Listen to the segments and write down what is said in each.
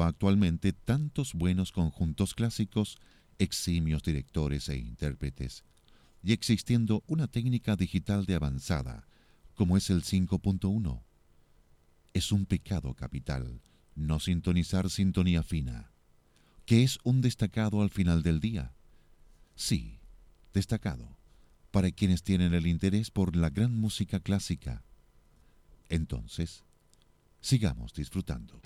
actualmente tantos buenos conjuntos clásicos, eximios directores e intérpretes, y existiendo una técnica digital de avanzada, como es el 5.1. Es un pecado capital no sintonizar sintonía fina, que es un destacado al final del día. Sí, destacado, para quienes tienen el interés por la gran música clásica. Entonces, sigamos disfrutando.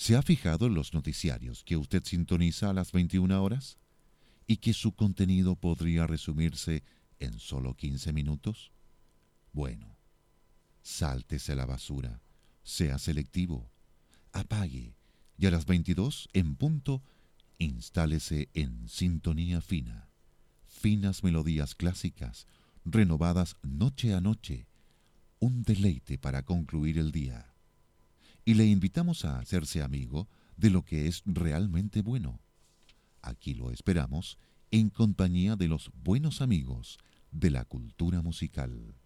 ¿Se ha fijado en los noticiarios que usted sintoniza a las 21 horas? ¿Y que su contenido podría resumirse en solo 15 minutos? Bueno, sáltese la basura, sea selectivo, apague y a las 22 en punto instálese en sintonía fina. Finas melodías clásicas, renovadas noche a noche, un deleite para concluir el día y le invitamos a hacerse amigo de lo que es realmente bueno. Aquí lo esperamos en compañía de los buenos amigos de la cultura musical.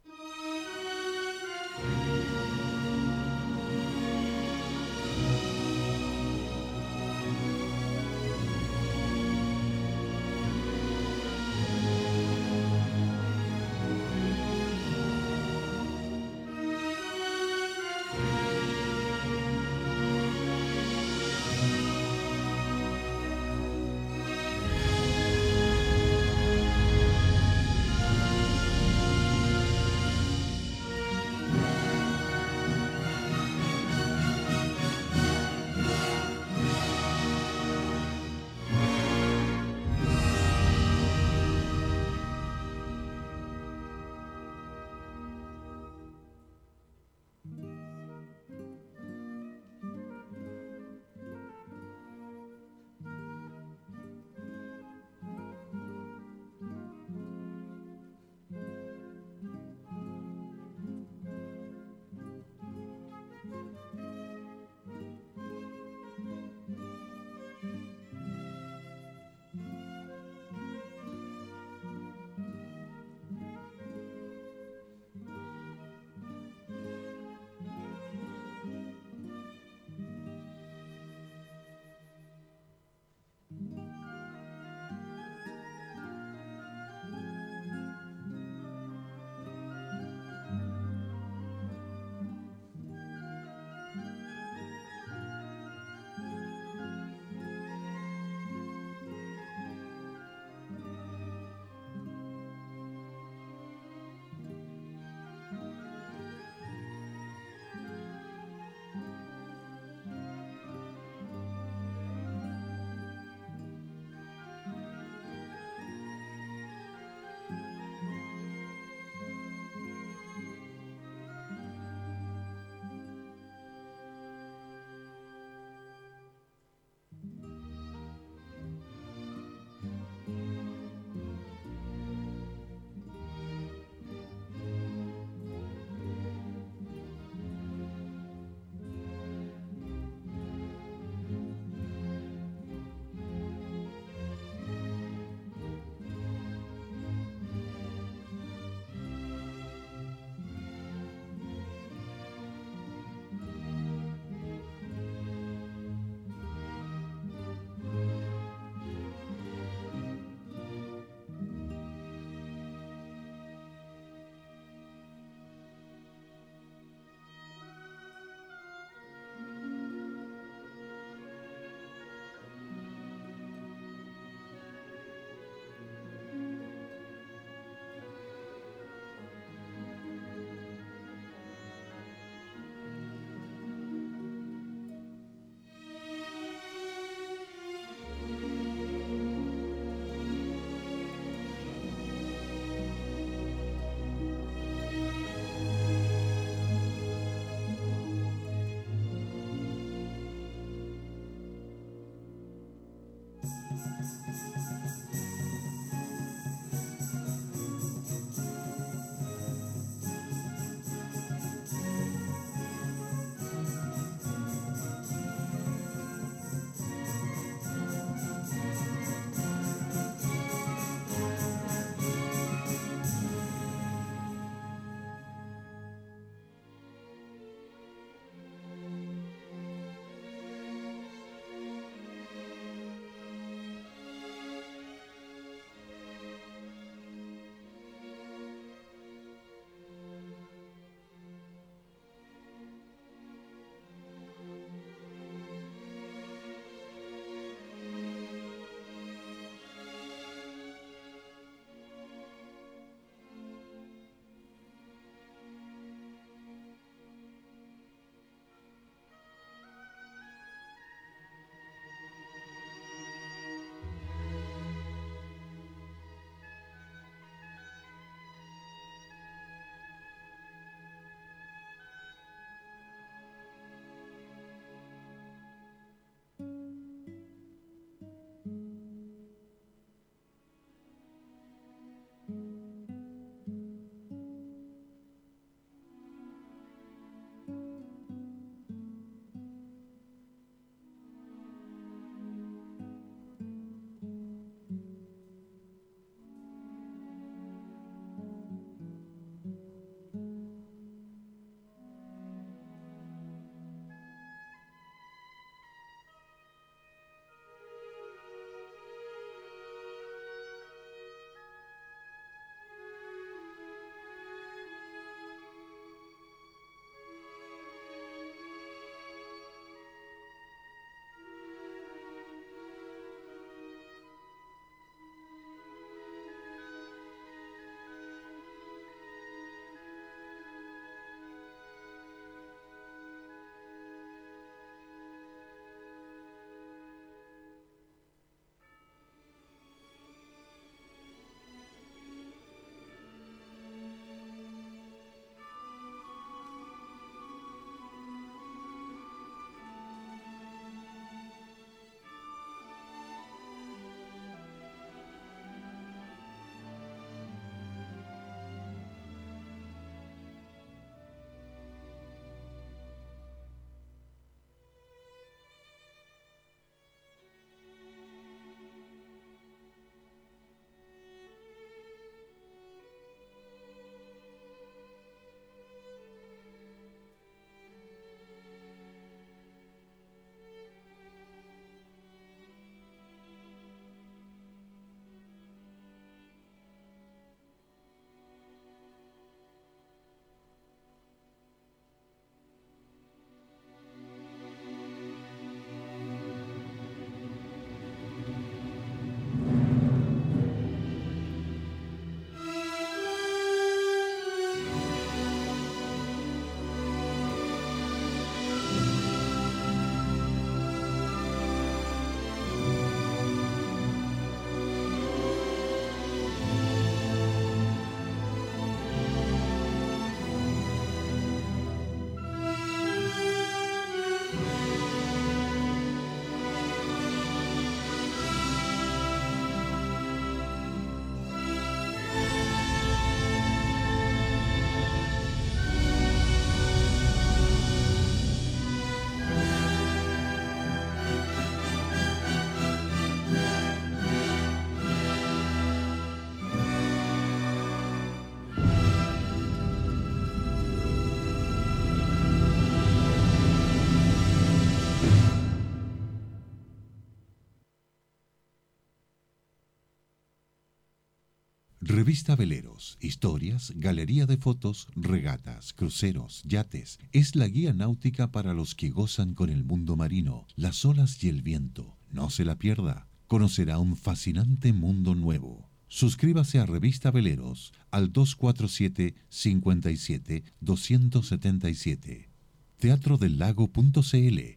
Revista Veleros, historias, galería de fotos, regatas, cruceros, yates. Es la guía náutica para los que gozan con el mundo marino, las olas y el viento. No se la pierda. Conocerá un fascinante mundo nuevo. Suscríbase a Revista Veleros al 247 57 277. Teatro del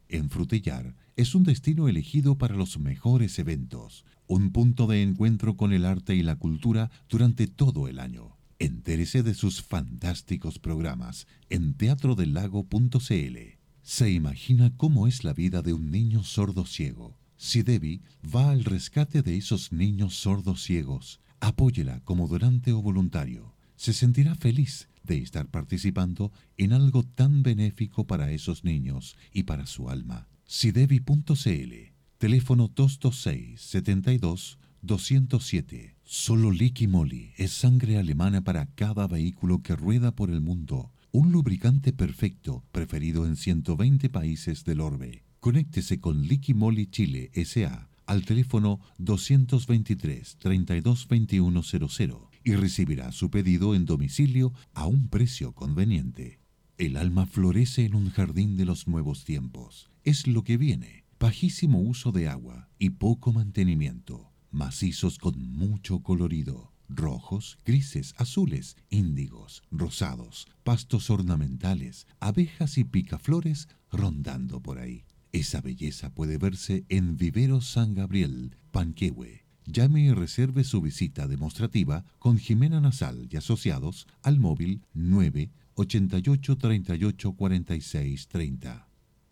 en Frutillar es un destino elegido para los mejores eventos, un punto de encuentro con el arte y la cultura durante todo el año. Entérese de sus fantásticos programas en teatrodelago.cl. Se imagina cómo es la vida de un niño sordo ciego. Si Debbie va al rescate de esos niños sordos ciegos, apóyela como donante o voluntario. Se sentirá feliz de estar participando en algo tan benéfico para esos niños y para su alma. Sidevi.cl, teléfono 226 72 207. Solo Liqui Moly es sangre alemana para cada vehículo que rueda por el mundo. Un lubricante perfecto, preferido en 120 países del orbe. Conéctese con Liqui Moly Chile SA al teléfono 223 322100 y recibirá su pedido en domicilio a un precio conveniente. El alma florece en un jardín de los nuevos tiempos. Es lo que viene. Bajísimo uso de agua y poco mantenimiento. Macizos con mucho colorido. Rojos, grises, azules, índigos, rosados, pastos ornamentales, abejas y picaflores rondando por ahí. Esa belleza puede verse en Vivero San Gabriel, Panquehue, Llame y reserve su visita demostrativa con Jimena Nasal y asociados al móvil 988 38 46 30.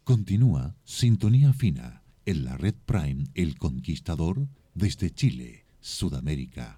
Continúa Sintonía Fina en la red Prime El Conquistador desde Chile, Sudamérica.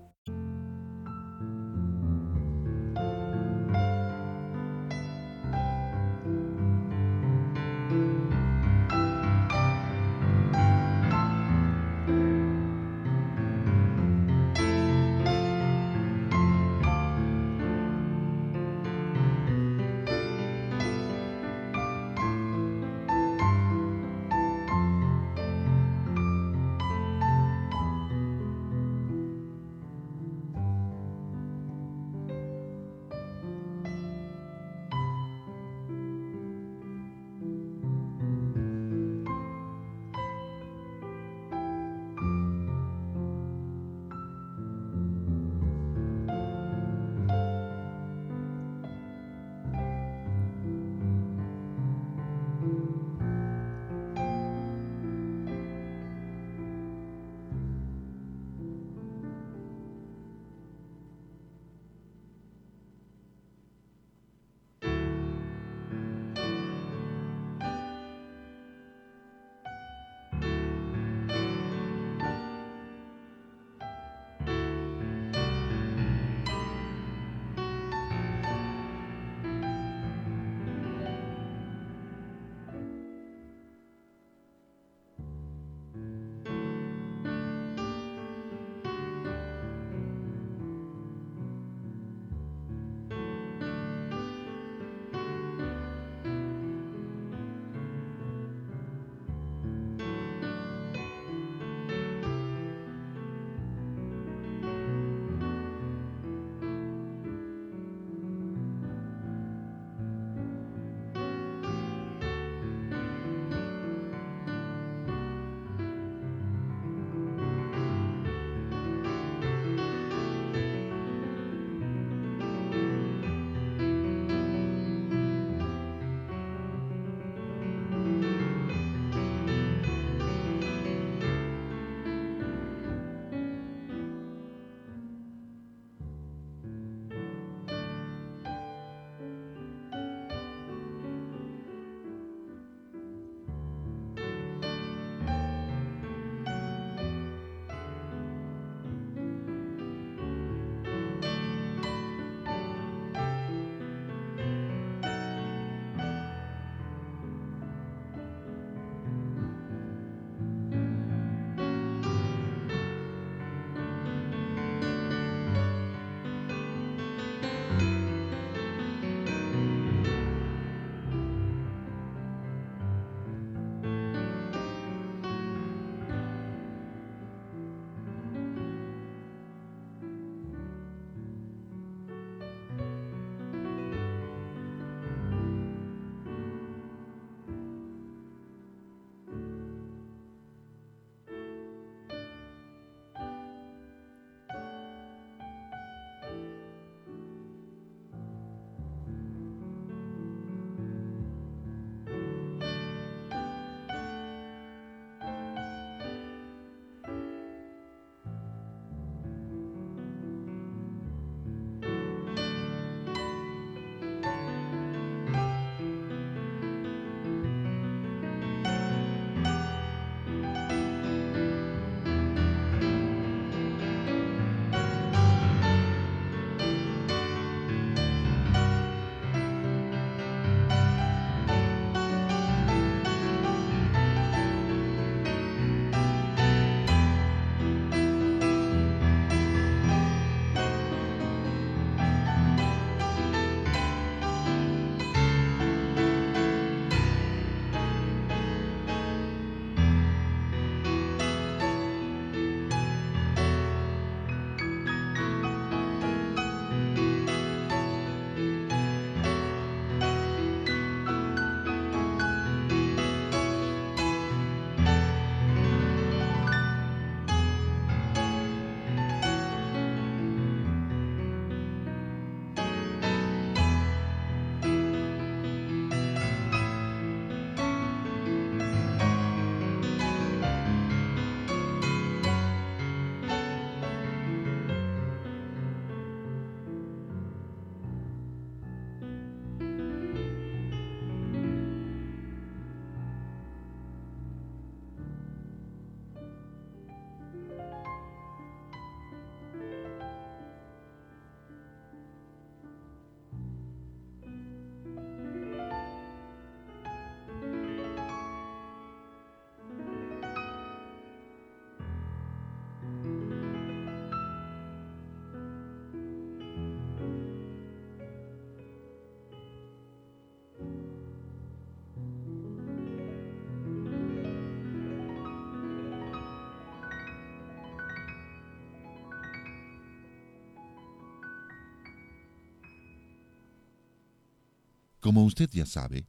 Como usted ya sabe,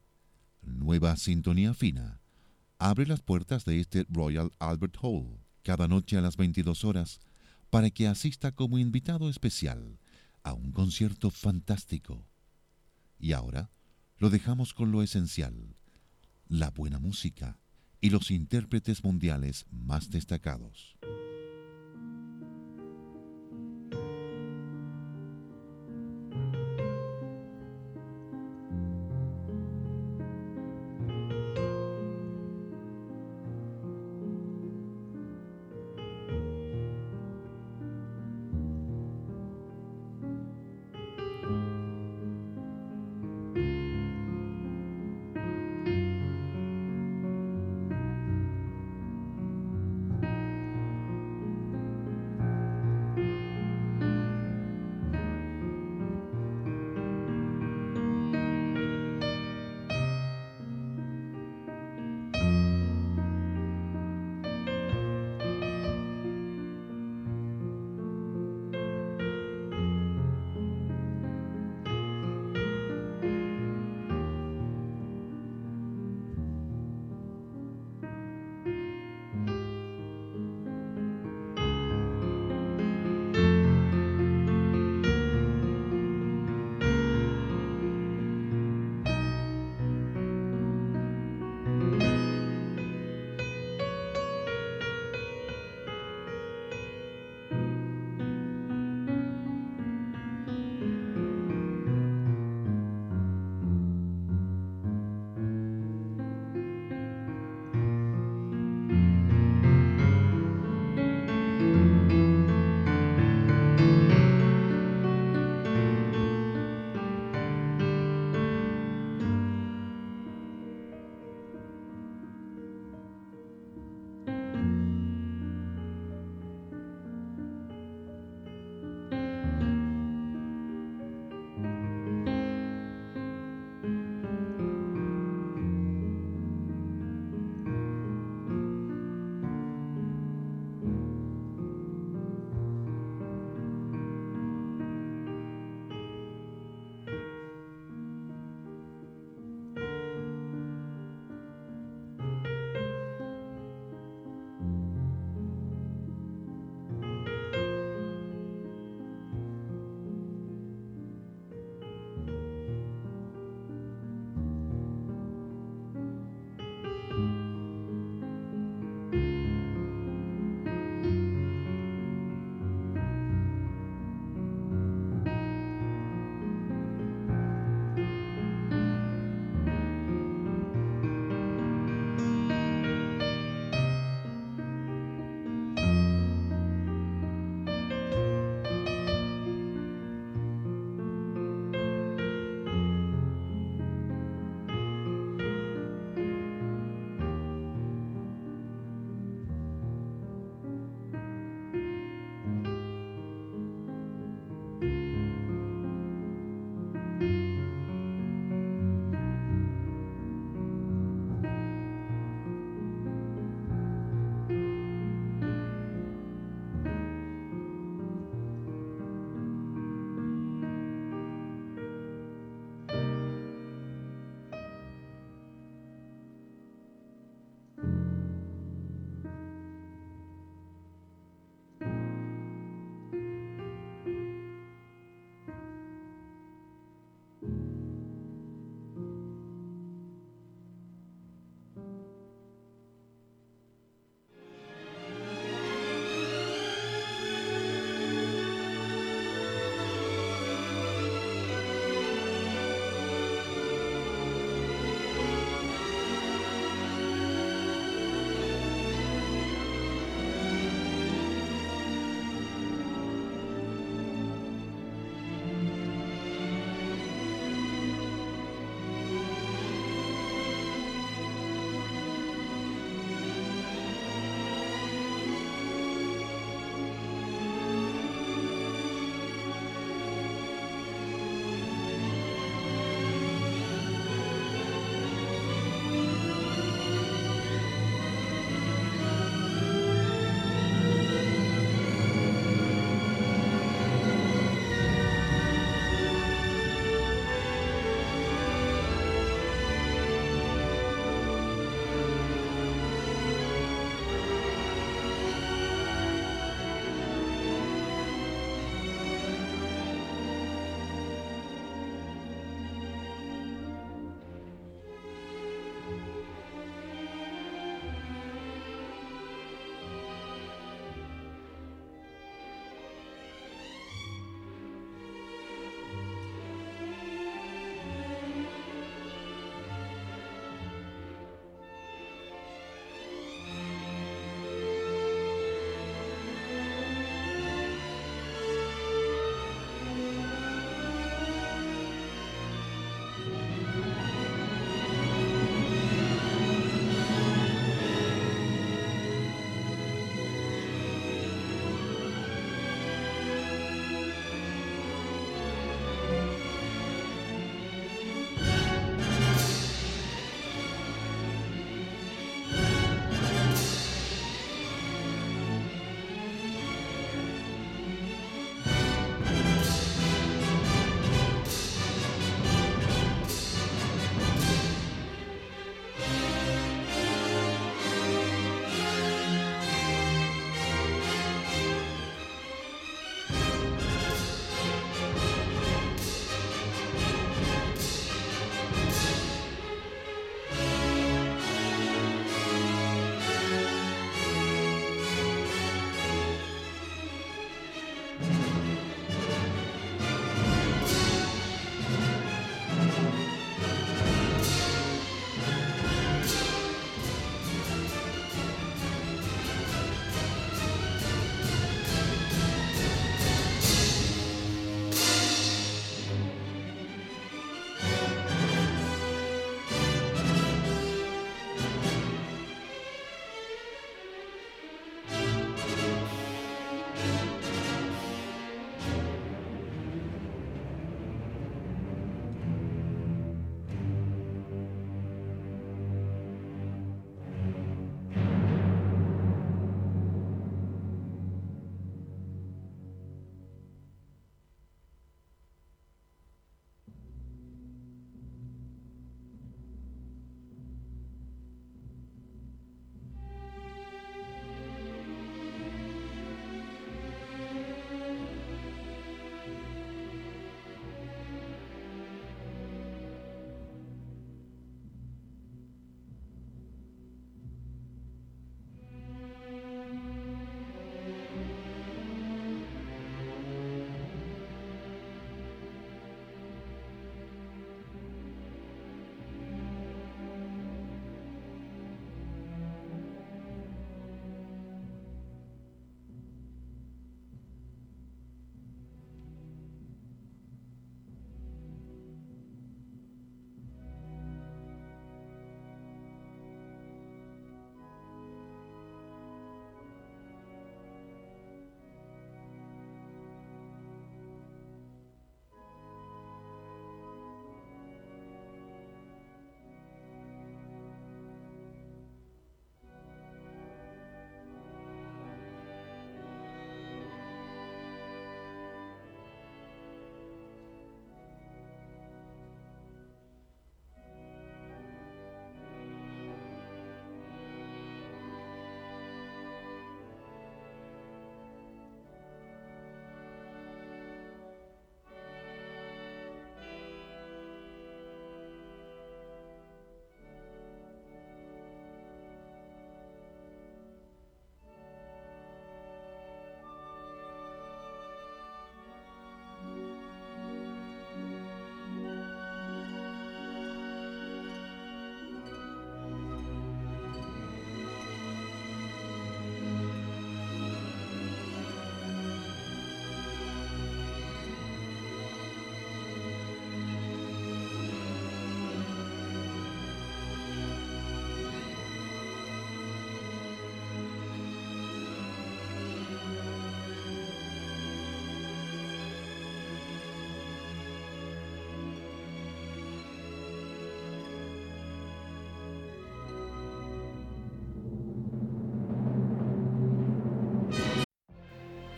Nueva Sintonía Fina abre las puertas de este Royal Albert Hall cada noche a las 22 horas para que asista como invitado especial a un concierto fantástico. Y ahora lo dejamos con lo esencial, la buena música y los intérpretes mundiales más destacados.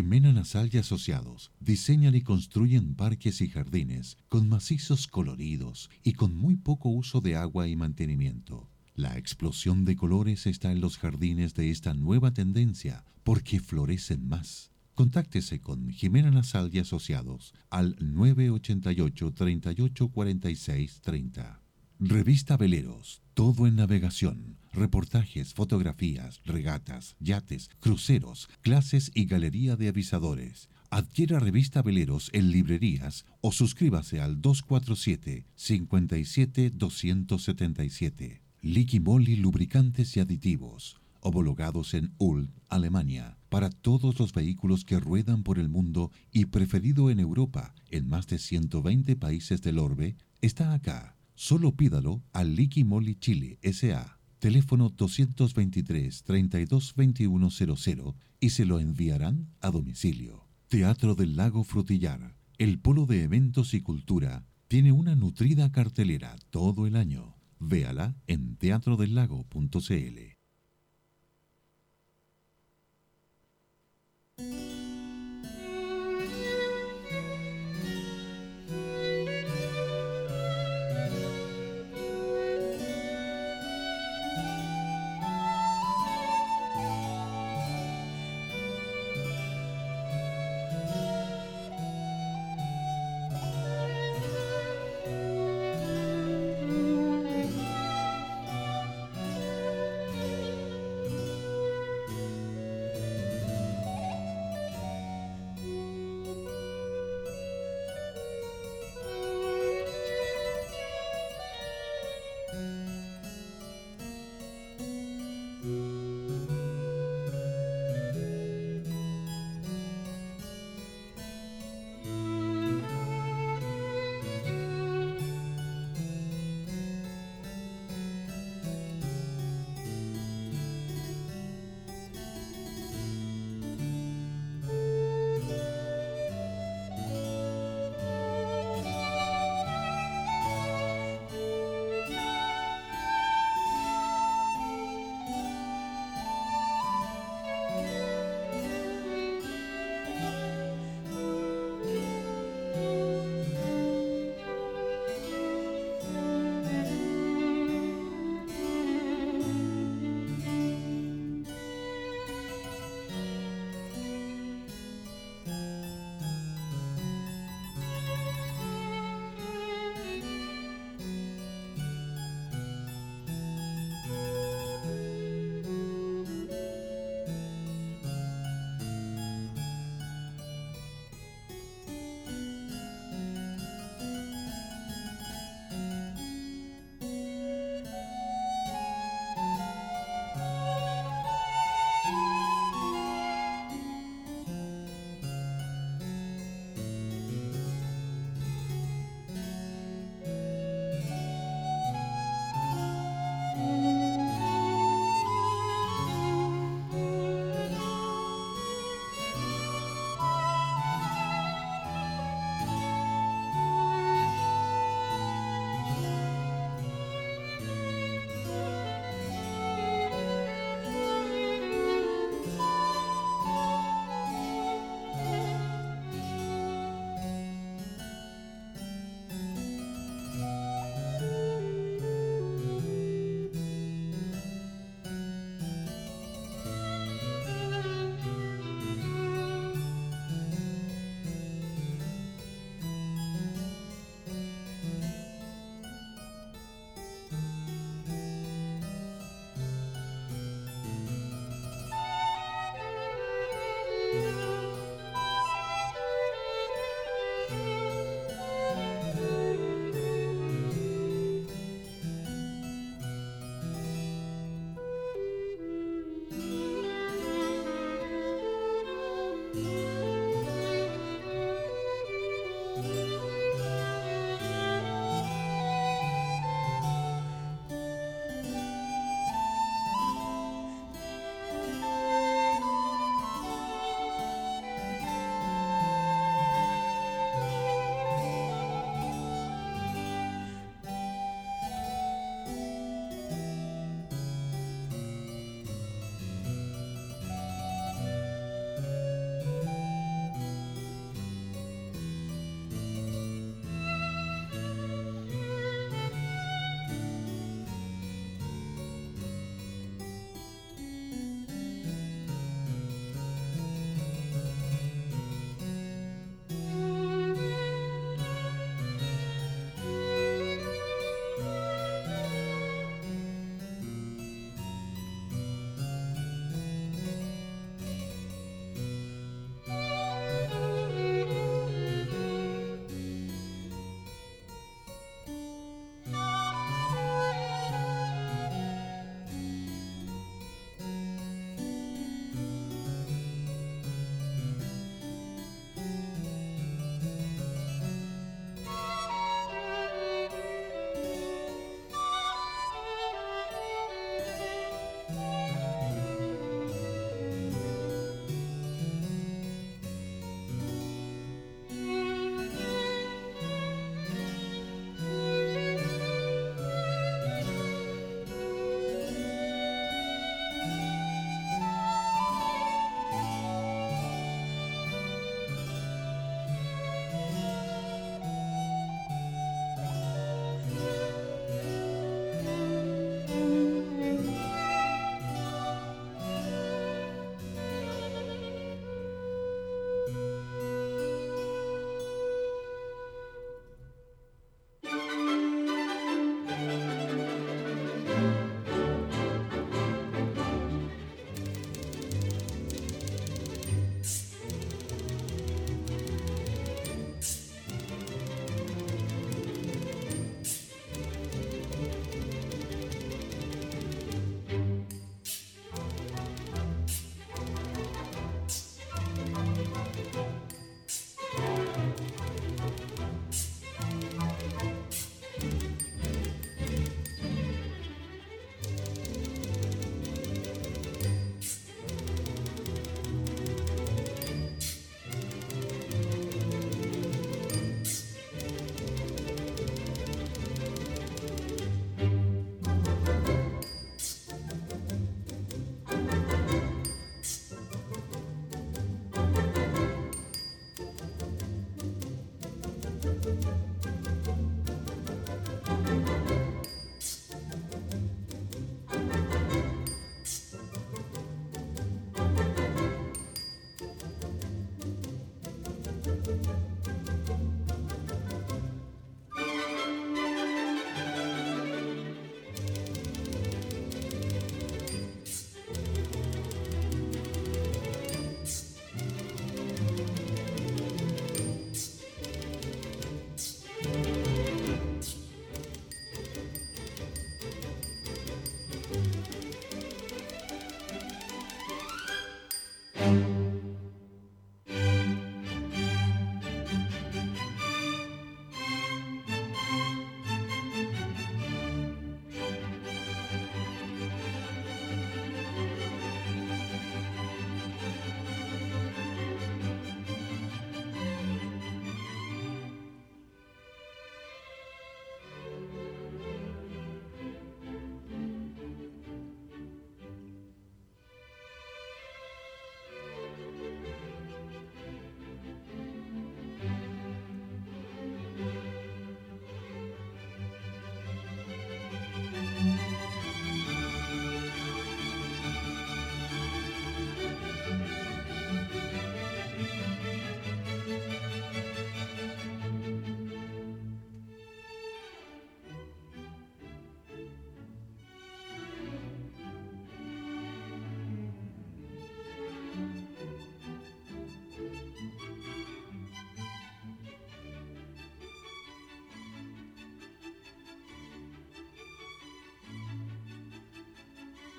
Jimena Nasal y Asociados diseñan y construyen parques y jardines con macizos coloridos y con muy poco uso de agua y mantenimiento. La explosión de colores está en los jardines de esta nueva tendencia porque florecen más. Contáctese con Jimena Nasal y Asociados al 988 38 46 30. Revista Veleros, todo en navegación, reportajes, fotografías, regatas, yates, cruceros, clases y galería de avisadores. Adquiera Revista Veleros en librerías o suscríbase al 247-57-277. Liqui Moly Lubricantes y Aditivos, homologados en Ulm, Alemania, para todos los vehículos que ruedan por el mundo y preferido en Europa, en más de 120 países del orbe, está acá. Solo pídalo al Liqui Moly Chile S.A. Teléfono 223-322100 y se lo enviarán a domicilio. Teatro del Lago Frutillar, el polo de eventos y cultura, tiene una nutrida cartelera todo el año. Véala en teatrodelago.cl.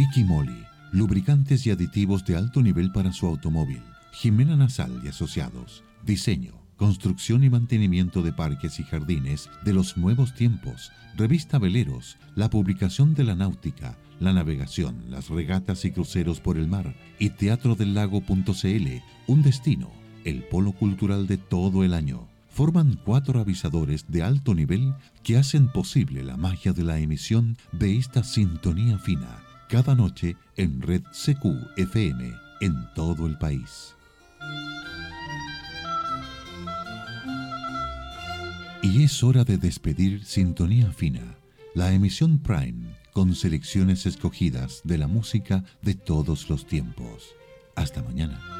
Liqui Moly, lubricantes y aditivos de alto nivel para su automóvil. Jimena Nasal y Asociados, diseño, construcción y mantenimiento de parques y jardines de los nuevos tiempos. Revista Veleros, la publicación de la náutica, la navegación, las regatas y cruceros por el mar. Y Teatro del Lago.cl, un destino, el polo cultural de todo el año forman cuatro avisadores de alto nivel que hacen posible la magia de la emisión de esta sintonía fina cada noche en Red CQ FM en todo el país. Y es hora de despedir Sintonía Fina, la emisión Prime con selecciones escogidas de la música de todos los tiempos. Hasta mañana.